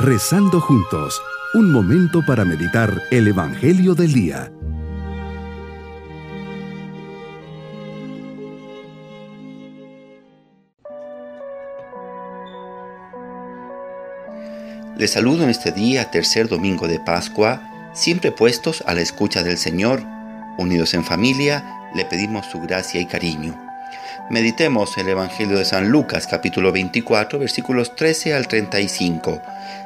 Rezando juntos, un momento para meditar el Evangelio del Día. Les saludo en este día, tercer domingo de Pascua, siempre puestos a la escucha del Señor, unidos en familia, le pedimos su gracia y cariño. Meditemos el Evangelio de San Lucas capítulo 24 versículos 13 al 35.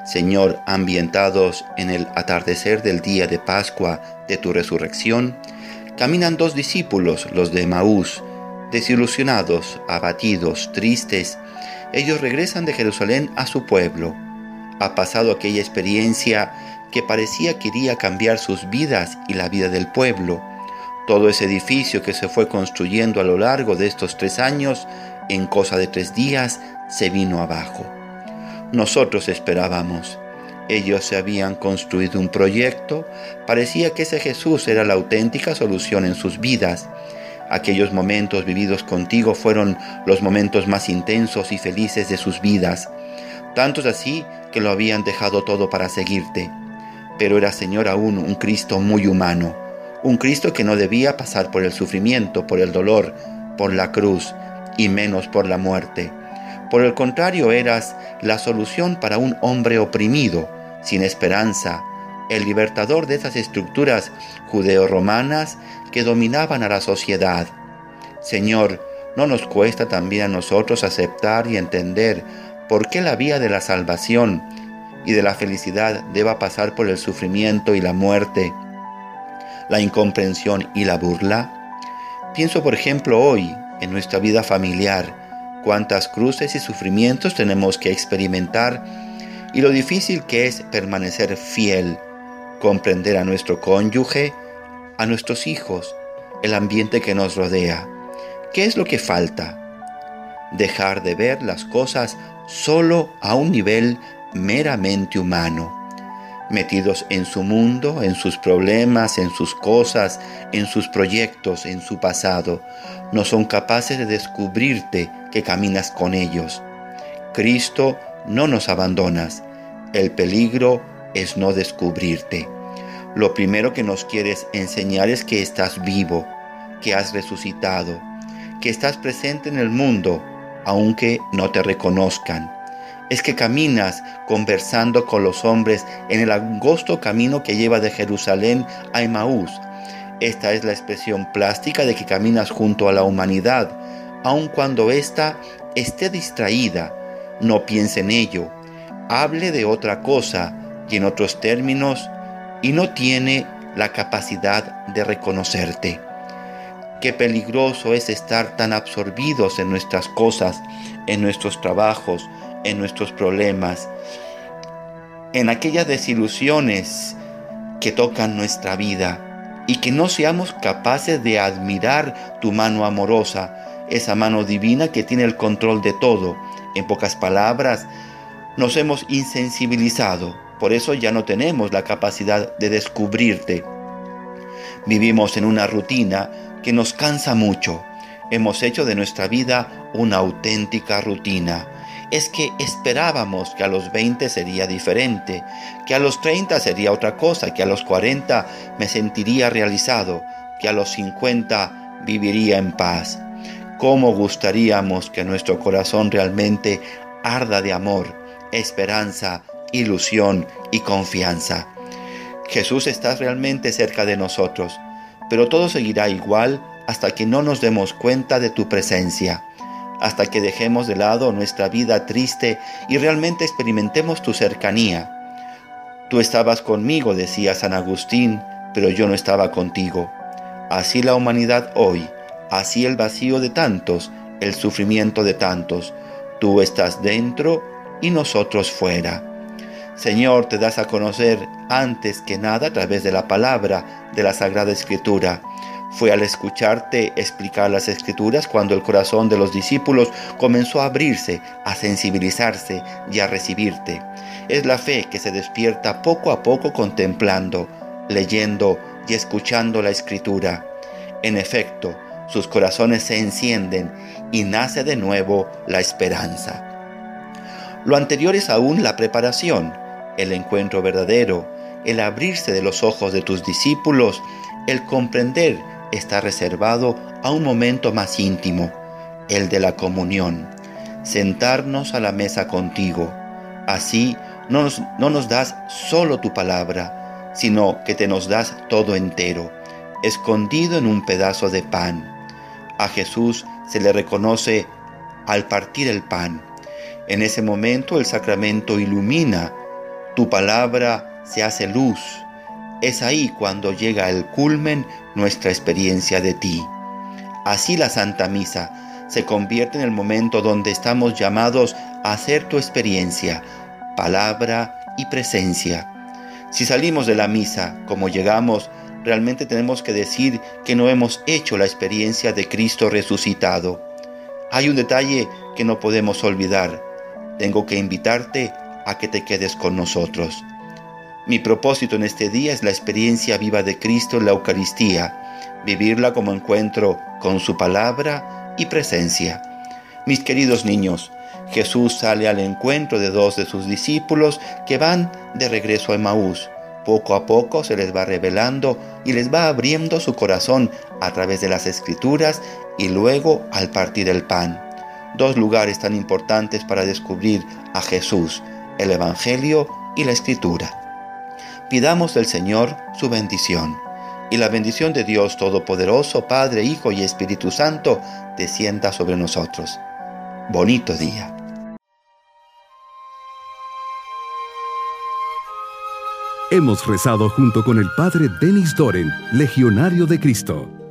Señor, ambientados en el atardecer del día de Pascua de tu resurrección, caminan dos discípulos, los de Maús, desilusionados, abatidos, tristes. Ellos regresan de Jerusalén a su pueblo. Ha pasado aquella experiencia que parecía que iría a cambiar sus vidas y la vida del pueblo todo ese edificio que se fue construyendo a lo largo de estos tres años, en cosa de tres días, se vino abajo. Nosotros esperábamos. Ellos se habían construido un proyecto, parecía que ese Jesús era la auténtica solución en sus vidas. Aquellos momentos vividos contigo fueron los momentos más intensos y felices de sus vidas, tantos así que lo habían dejado todo para seguirte. Pero era Señor aún un Cristo muy humano un Cristo que no debía pasar por el sufrimiento, por el dolor, por la cruz y menos por la muerte. Por el contrario, eras la solución para un hombre oprimido, sin esperanza, el libertador de esas estructuras judeo-romanas que dominaban a la sociedad. Señor, ¿no nos cuesta también a nosotros aceptar y entender por qué la vía de la salvación y de la felicidad deba pasar por el sufrimiento y la muerte? La incomprensión y la burla? Pienso, por ejemplo, hoy en nuestra vida familiar, cuántas cruces y sufrimientos tenemos que experimentar y lo difícil que es permanecer fiel, comprender a nuestro cónyuge, a nuestros hijos, el ambiente que nos rodea. ¿Qué es lo que falta? Dejar de ver las cosas solo a un nivel meramente humano metidos en su mundo, en sus problemas, en sus cosas, en sus proyectos, en su pasado. No son capaces de descubrirte que caminas con ellos. Cristo, no nos abandonas. El peligro es no descubrirte. Lo primero que nos quieres enseñar es que estás vivo, que has resucitado, que estás presente en el mundo, aunque no te reconozcan es que caminas conversando con los hombres en el angosto camino que lleva de Jerusalén a Emaús. Esta es la expresión plástica de que caminas junto a la humanidad, aun cuando ésta esté distraída, no piense en ello, hable de otra cosa y en otros términos, y no tiene la capacidad de reconocerte. Qué peligroso es estar tan absorbidos en nuestras cosas, en nuestros trabajos, en nuestros problemas, en aquellas desilusiones que tocan nuestra vida y que no seamos capaces de admirar tu mano amorosa, esa mano divina que tiene el control de todo. En pocas palabras, nos hemos insensibilizado, por eso ya no tenemos la capacidad de descubrirte. Vivimos en una rutina que nos cansa mucho. Hemos hecho de nuestra vida una auténtica rutina es que esperábamos que a los 20 sería diferente, que a los 30 sería otra cosa, que a los 40 me sentiría realizado, que a los 50 viviría en paz. ¿Cómo gustaríamos que nuestro corazón realmente arda de amor, esperanza, ilusión y confianza? Jesús está realmente cerca de nosotros, pero todo seguirá igual hasta que no nos demos cuenta de tu presencia hasta que dejemos de lado nuestra vida triste y realmente experimentemos tu cercanía. Tú estabas conmigo, decía San Agustín, pero yo no estaba contigo. Así la humanidad hoy, así el vacío de tantos, el sufrimiento de tantos. Tú estás dentro y nosotros fuera. Señor, te das a conocer antes que nada a través de la palabra de la Sagrada Escritura fue al escucharte explicar las escrituras cuando el corazón de los discípulos comenzó a abrirse, a sensibilizarse y a recibirte. Es la fe que se despierta poco a poco contemplando, leyendo y escuchando la escritura. En efecto, sus corazones se encienden y nace de nuevo la esperanza. Lo anterior es aún la preparación, el encuentro verdadero, el abrirse de los ojos de tus discípulos, el comprender está reservado a un momento más íntimo, el de la comunión, sentarnos a la mesa contigo. Así no nos, no nos das solo tu palabra, sino que te nos das todo entero, escondido en un pedazo de pan. A Jesús se le reconoce al partir el pan. En ese momento el sacramento ilumina, tu palabra se hace luz. Es ahí cuando llega el culmen nuestra experiencia de ti. Así la Santa Misa se convierte en el momento donde estamos llamados a hacer tu experiencia, palabra y presencia. Si salimos de la misa como llegamos, realmente tenemos que decir que no hemos hecho la experiencia de Cristo resucitado. Hay un detalle que no podemos olvidar. Tengo que invitarte a que te quedes con nosotros. Mi propósito en este día es la experiencia viva de Cristo en la Eucaristía, vivirla como encuentro con su palabra y presencia. Mis queridos niños, Jesús sale al encuentro de dos de sus discípulos que van de regreso a Maús. Poco a poco se les va revelando y les va abriendo su corazón a través de las escrituras y luego al partir el pan. Dos lugares tan importantes para descubrir a Jesús, el Evangelio y la Escritura. Pidamos del Señor su bendición y la bendición de Dios Todopoderoso, Padre, Hijo y Espíritu Santo, descienda sobre nosotros. Bonito día. Hemos rezado junto con el Padre Denis Doren, Legionario de Cristo.